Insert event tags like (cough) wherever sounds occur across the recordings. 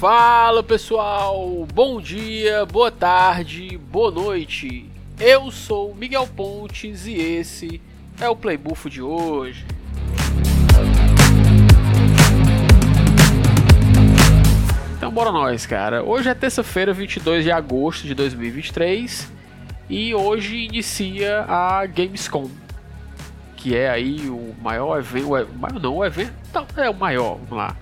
Fala pessoal, bom dia, boa tarde, boa noite. Eu sou Miguel Pontes e esse é o Playbuffo de hoje. Então bora nós, cara. Hoje é terça-feira, 22 de agosto de 2023 e hoje inicia a Gamescom, que é aí o maior evento, o não, o evento, é o maior, vamos lá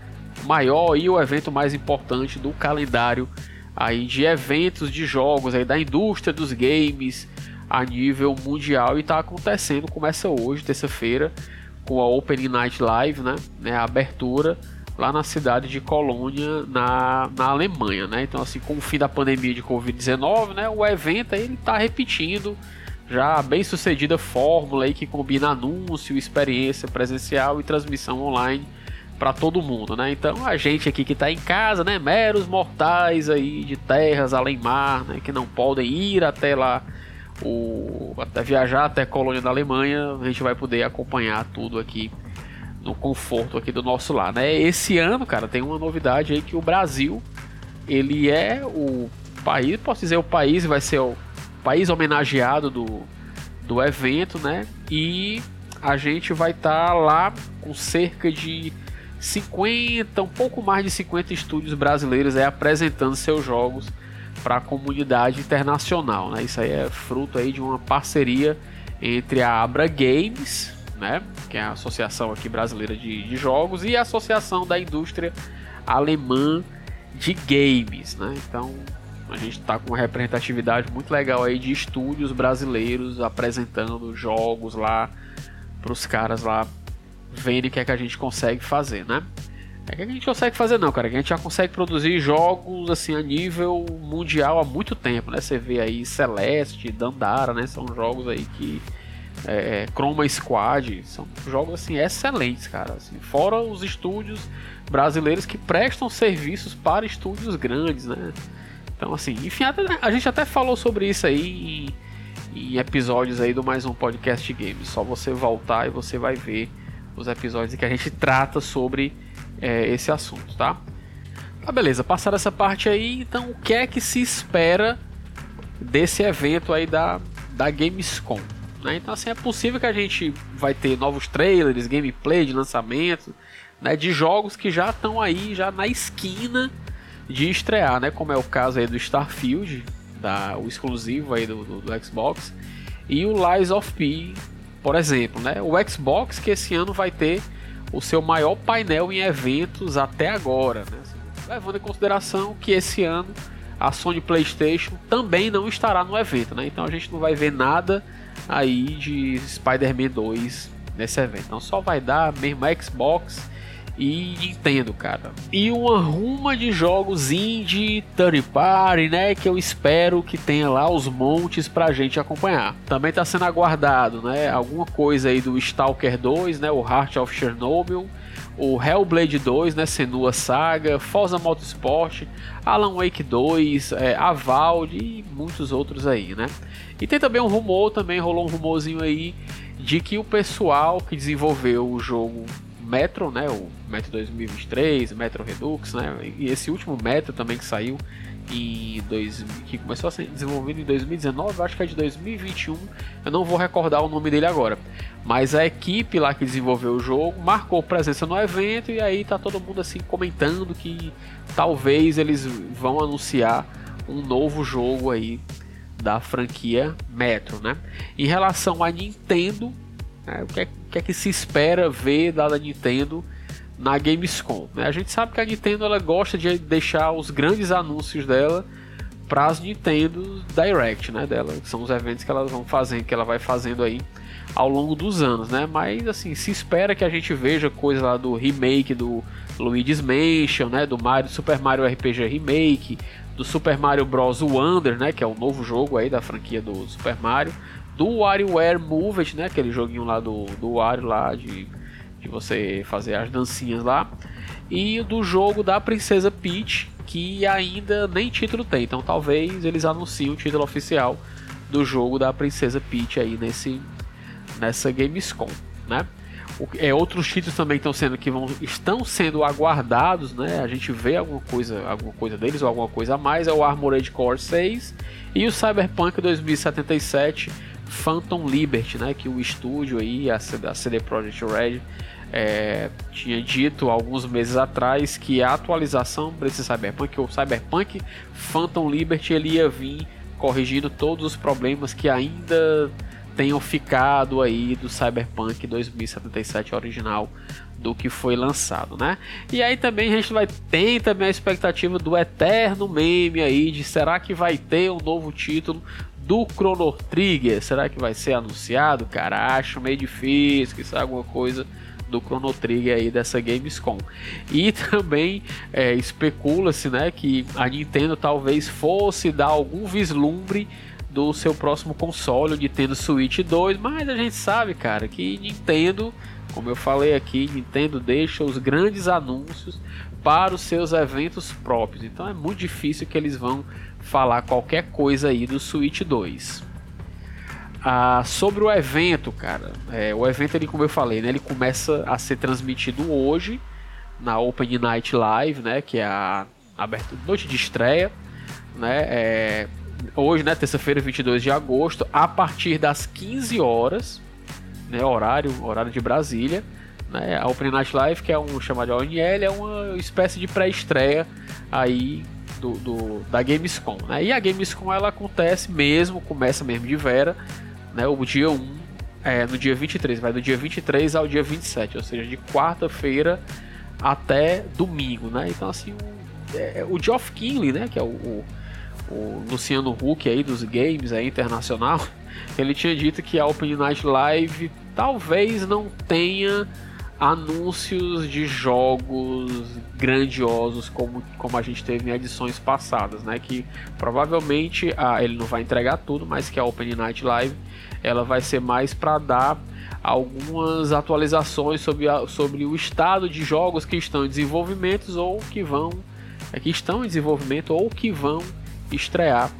maior e o evento mais importante do calendário aí de eventos de jogos aí da indústria dos games a nível mundial. E está acontecendo, começa hoje, terça-feira, com a Opening Night Live, né, né, a abertura lá na cidade de Colônia, na, na Alemanha, né? Então assim, com o fim da pandemia de Covid-19, né, o evento aí, ele está repetindo já bem sucedida fórmula aí que combina anúncio, experiência presencial e transmissão online para todo mundo, né? Então a gente aqui que está em casa, né, meros mortais aí de terras além mar, né, que não podem ir até lá o até viajar até a colônia da Alemanha, a gente vai poder acompanhar tudo aqui no conforto aqui do nosso lar, né? Esse ano, cara, tem uma novidade aí que o Brasil ele é o país, posso dizer o país vai ser o país homenageado do, do evento, né? E a gente vai estar tá lá com cerca de 50, um pouco mais de 50 estúdios brasileiros aí apresentando seus jogos para a comunidade internacional. Né? Isso aí é fruto aí de uma parceria entre a Abra Games, né? que é a associação aqui brasileira de, de jogos, e a Associação da Indústria Alemã de Games. Né? Então a gente está com uma representatividade muito legal aí de estúdios brasileiros apresentando jogos lá para os caras lá vendo o que é que a gente consegue fazer, né? É que a gente consegue fazer não, cara. A gente já consegue produzir jogos assim a nível mundial há muito tempo, né? Você vê aí Celeste, Dandara, né? São jogos aí que é, Chroma Squad são jogos assim excelentes, cara. Assim, fora os estúdios brasileiros que prestam serviços para estúdios grandes, né? Então assim, enfim, a gente até falou sobre isso aí em, em episódios aí do mais um podcast games. Só você voltar e você vai ver os episódios em que a gente trata sobre é, esse assunto, tá? Tá, beleza. Passar essa parte aí, então o que é que se espera desse evento aí da, da Gamescom? Né? Então, assim, é possível que a gente vai ter novos trailers, gameplay de lançamento, né, de jogos que já estão aí, já na esquina de estrear, né? Como é o caso aí do Starfield, da, o exclusivo aí do, do, do Xbox, e o Lies of P, por exemplo, né? O Xbox que esse ano vai ter o seu maior painel em eventos até agora, né? levando em consideração que esse ano a Sony PlayStation também não estará no evento, né? Então a gente não vai ver nada aí de Spider-Man 2 nesse evento. Então só vai dar mesmo Xbox e Nintendo, cara. E uma ruma de jogos indie, third party, né, que eu espero que tenha lá os montes pra gente acompanhar. Também tá sendo aguardado, né, alguma coisa aí do Stalker 2, né, o Heart of Chernobyl, o Hellblade 2, né, Senua Saga, Forza Motorsport, Alan Wake 2, é, Avald e muitos outros aí, né. E tem também um rumor, também rolou um rumorzinho aí de que o pessoal que desenvolveu o jogo Metro, né, o Metro 2023, Metro Redux, né, e esse último Metro também que saiu em dois, que começou a ser desenvolvido em 2019, acho que é de 2021, eu não vou recordar o nome dele agora. Mas a equipe lá que desenvolveu o jogo marcou presença no evento e aí tá todo mundo assim comentando que talvez eles vão anunciar um novo jogo aí da franquia Metro, né? Em relação a Nintendo, né, o que é que é que se espera ver da Nintendo na Gamescom. Né? A gente sabe que a Nintendo ela gosta de deixar os grandes anúncios dela para as Nintendo Direct, né, dela, que são os eventos que elas vão fazendo, que ela vai fazendo aí ao longo dos anos, né? Mas assim, se espera que a gente veja coisa lá do remake do Luigi's Mansion, né, do Mario Super Mario RPG Remake, do Super Mario Bros Wonder, né, que é o novo jogo aí da franquia do Super Mario, do WarioWare Move né? Aquele joguinho lá do, do Wario lá de, de você fazer as dancinhas lá. E do jogo da Princesa Peach, que ainda nem título tem. Então talvez eles anunciem o título oficial do jogo da Princesa Peach aí nesse nessa Gamescom, né? é, outros títulos também estão sendo que vão, estão sendo aguardados, né? A gente vê alguma coisa, alguma coisa deles ou alguma coisa a mais, é o Armored Core 6 e o Cyberpunk 2077 Phantom Liberty, né? Que o estúdio aí, a CD Projekt Red, é, tinha dito alguns meses atrás que a atualização para esse Cyberpunk, o Cyberpunk Phantom Liberty, ele ia vir corrigindo todos os problemas que ainda tenham ficado aí do Cyberpunk 2077 original do que foi lançado, né? E aí também a gente vai ter também a expectativa do eterno meme aí de será que vai ter um novo título do Chrono Trigger? Será que vai ser anunciado? Cara, acho meio difícil que saia alguma coisa do Chrono Trigger aí dessa Gamescom. E (laughs) também é, especula-se, né, que a Nintendo talvez fosse dar algum vislumbre do seu próximo console, o Nintendo Switch 2, mas a gente sabe, cara, que Nintendo, como eu falei aqui, Nintendo deixa os grandes anúncios para os seus eventos próprios. Então é muito difícil que eles vão falar qualquer coisa aí do Switch 2. Ah, sobre o evento, cara, é, o evento ele, como eu falei, né, ele começa a ser transmitido hoje na Open Night Live, né, que é a noite de estreia, né, é, hoje, né, terça-feira, 22 de agosto, a partir das 15 horas, né, horário, horário de Brasília, né, a Open Night Live, que é um chamado ONL, é uma espécie de pré-estreia aí do, do, da Gamescom, né, e a Gamescom ela acontece mesmo, começa mesmo de vera, né, o dia 1, é, no dia 23, vai do dia 23 ao dia 27, ou seja, de quarta-feira até domingo, né, então assim, o, é, o Geoff Kinley, né, que é o, o o Luciano Huck aí dos games aí internacional, (laughs) ele tinha dito que a Open Night Live talvez não tenha anúncios de jogos grandiosos como, como a gente teve em edições passadas, né? Que provavelmente ah, ele não vai entregar tudo, mas que a Open Night Live ela vai ser mais para dar algumas atualizações sobre, a, sobre o estado de jogos que estão em desenvolvimento ou que vão é, que estão em desenvolvimento ou que vão estrear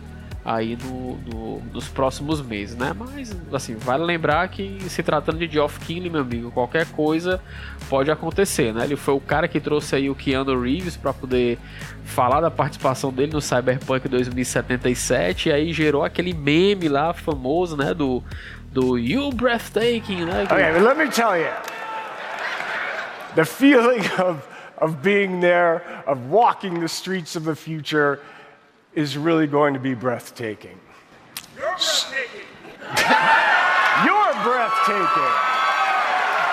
aí no, no, nos próximos meses, né? Mas, assim, vale lembrar que se tratando de Geoff Keighley, meu amigo, qualquer coisa pode acontecer, né? Ele foi o cara que trouxe aí o Keanu Reeves para poder falar da participação dele no Cyberpunk 2077 e aí gerou aquele meme lá famoso, né? Do, do You Breathtaking, né? Que... Okay, let me tell you. The feeling of, of being there, of walking the streets of the future... is really going to be breathtaking. You're breathtaking. (laughs) You're breathtaking.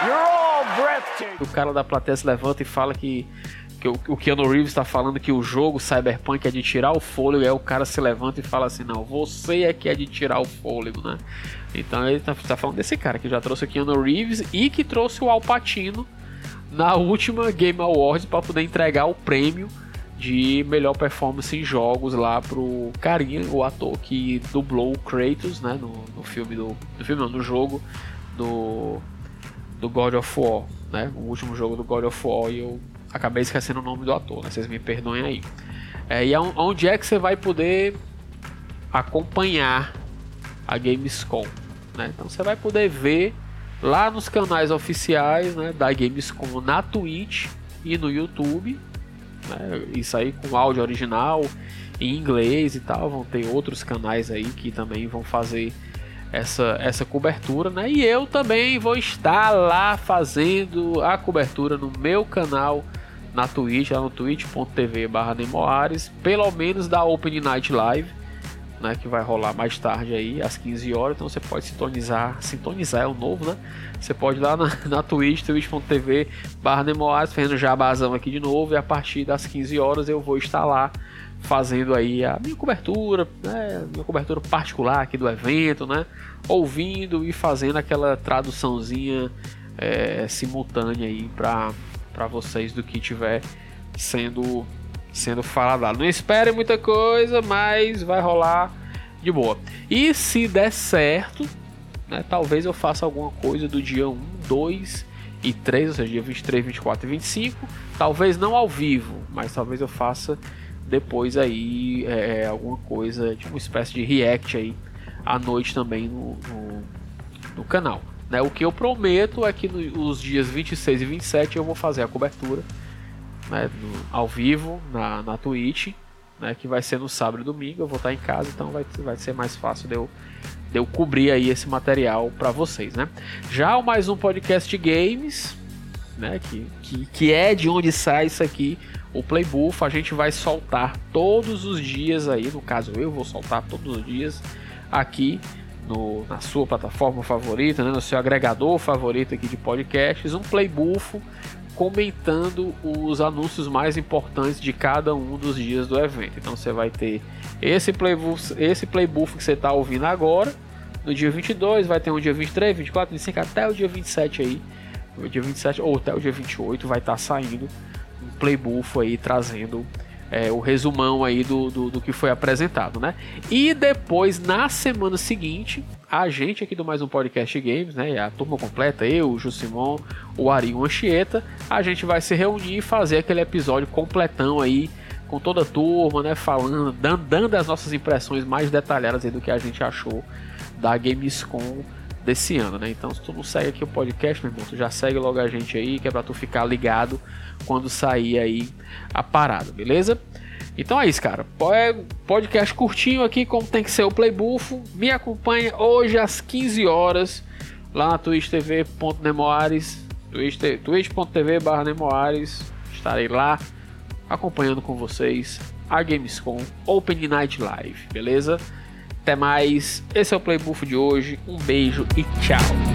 You're all breathtaking. O cara da plateia se levanta e fala que, que o, Keanu Reeves está falando que o jogo Cyberpunk é de tirar o fôlego, e aí o cara se levanta e fala assim: Não, você é que é de tirar o fôlego, né? Então ele está tá falando desse cara que já trouxe o Keanu Reeves e que trouxe o Al Pacino na última Game Awards para poder entregar o prêmio de melhor performance em jogos lá pro carinha, o ator que dublou o Kratos, né, no, no filme do, no filme não, no jogo do do God of War, né, o último jogo do God of War e eu acabei esquecendo o nome do ator, né, vocês me perdoem aí. É, e onde é que você vai poder acompanhar a Gamescom, né? Então você vai poder ver lá nos canais oficiais, né, da Gamescom na Twitch e no YouTube, né? Isso aí com áudio original em inglês e tal. Vão ter outros canais aí que também vão fazer essa, essa cobertura, né? E eu também vou estar lá fazendo a cobertura no meu canal na Twitch, lá no twitch.tv barra pelo menos da Open Night Live né, que vai rolar mais tarde aí, às 15 horas, então você pode sintonizar, sintonizar é o novo, né? Você pode ir lá na, (laughs) na Twitch, twitch.tv barra Nemoares, fazendo jabazão aqui de novo, e a partir das 15 horas eu vou estar lá fazendo aí a minha cobertura, né, minha cobertura particular aqui do evento, né? Ouvindo e fazendo aquela traduçãozinha é, simultânea aí para vocês do que tiver sendo sendo falado Não espere muita coisa, mas vai rolar de boa. E se der certo, né, talvez eu faça alguma coisa do dia 1, 2 e 3, ou seja, dia 23, 24 e 25. Talvez não ao vivo, mas talvez eu faça depois aí é, é alguma coisa, tipo uma espécie de react aí à noite também no, no, no canal. Né? O que eu prometo é que nos dias 26 e 27 eu vou fazer a cobertura né, no, ao vivo na, na Twitch, né, que vai ser no sábado e domingo. Eu vou estar em casa, então vai, vai ser mais fácil de eu, de eu cobrir aí esse material para vocês. Né? Já o mais um podcast games, né, que, que, que é de onde sai isso aqui, o Playbuff, a gente vai soltar todos os dias aí, no caso eu vou soltar todos os dias aqui no, na sua plataforma favorita, né, no seu agregador favorito aqui de podcasts, um playbuff comentando os anúncios mais importantes de cada um dos dias do evento. Então você vai ter esse playbuff, esse playbuff que você está ouvindo agora, no dia 22, vai ter um dia 23, 24, 25, até o dia 27 aí, dia 27 ou até o dia 28 vai estar tá saindo um playbuff aí trazendo é, o resumão aí do, do, do, que foi apresentado, né? E depois, na semana seguinte, a gente aqui do Mais Um Podcast Games, né? A turma completa, eu, o Jusimon, o Ari e o Anchieta, a gente vai se reunir e fazer aquele episódio completão aí, com toda a turma, né? Falando, dando, as nossas impressões mais detalhadas do que a gente achou da Gamescom desse ano, né? Então, se tu não segue aqui o podcast, meu irmão, tu já segue logo a gente aí, que é pra tu ficar ligado quando sair aí a parada, beleza? Então é isso, cara. É podcast curtinho aqui, como tem que ser o Playbufo. Me acompanha hoje às 15 horas lá na twitch.tv.nemoares, twitch.tv Nemoares. Estarei lá acompanhando com vocês a Gamescom Open Night Live, beleza? Até mais. Esse é o Playbuff de hoje. Um beijo e tchau.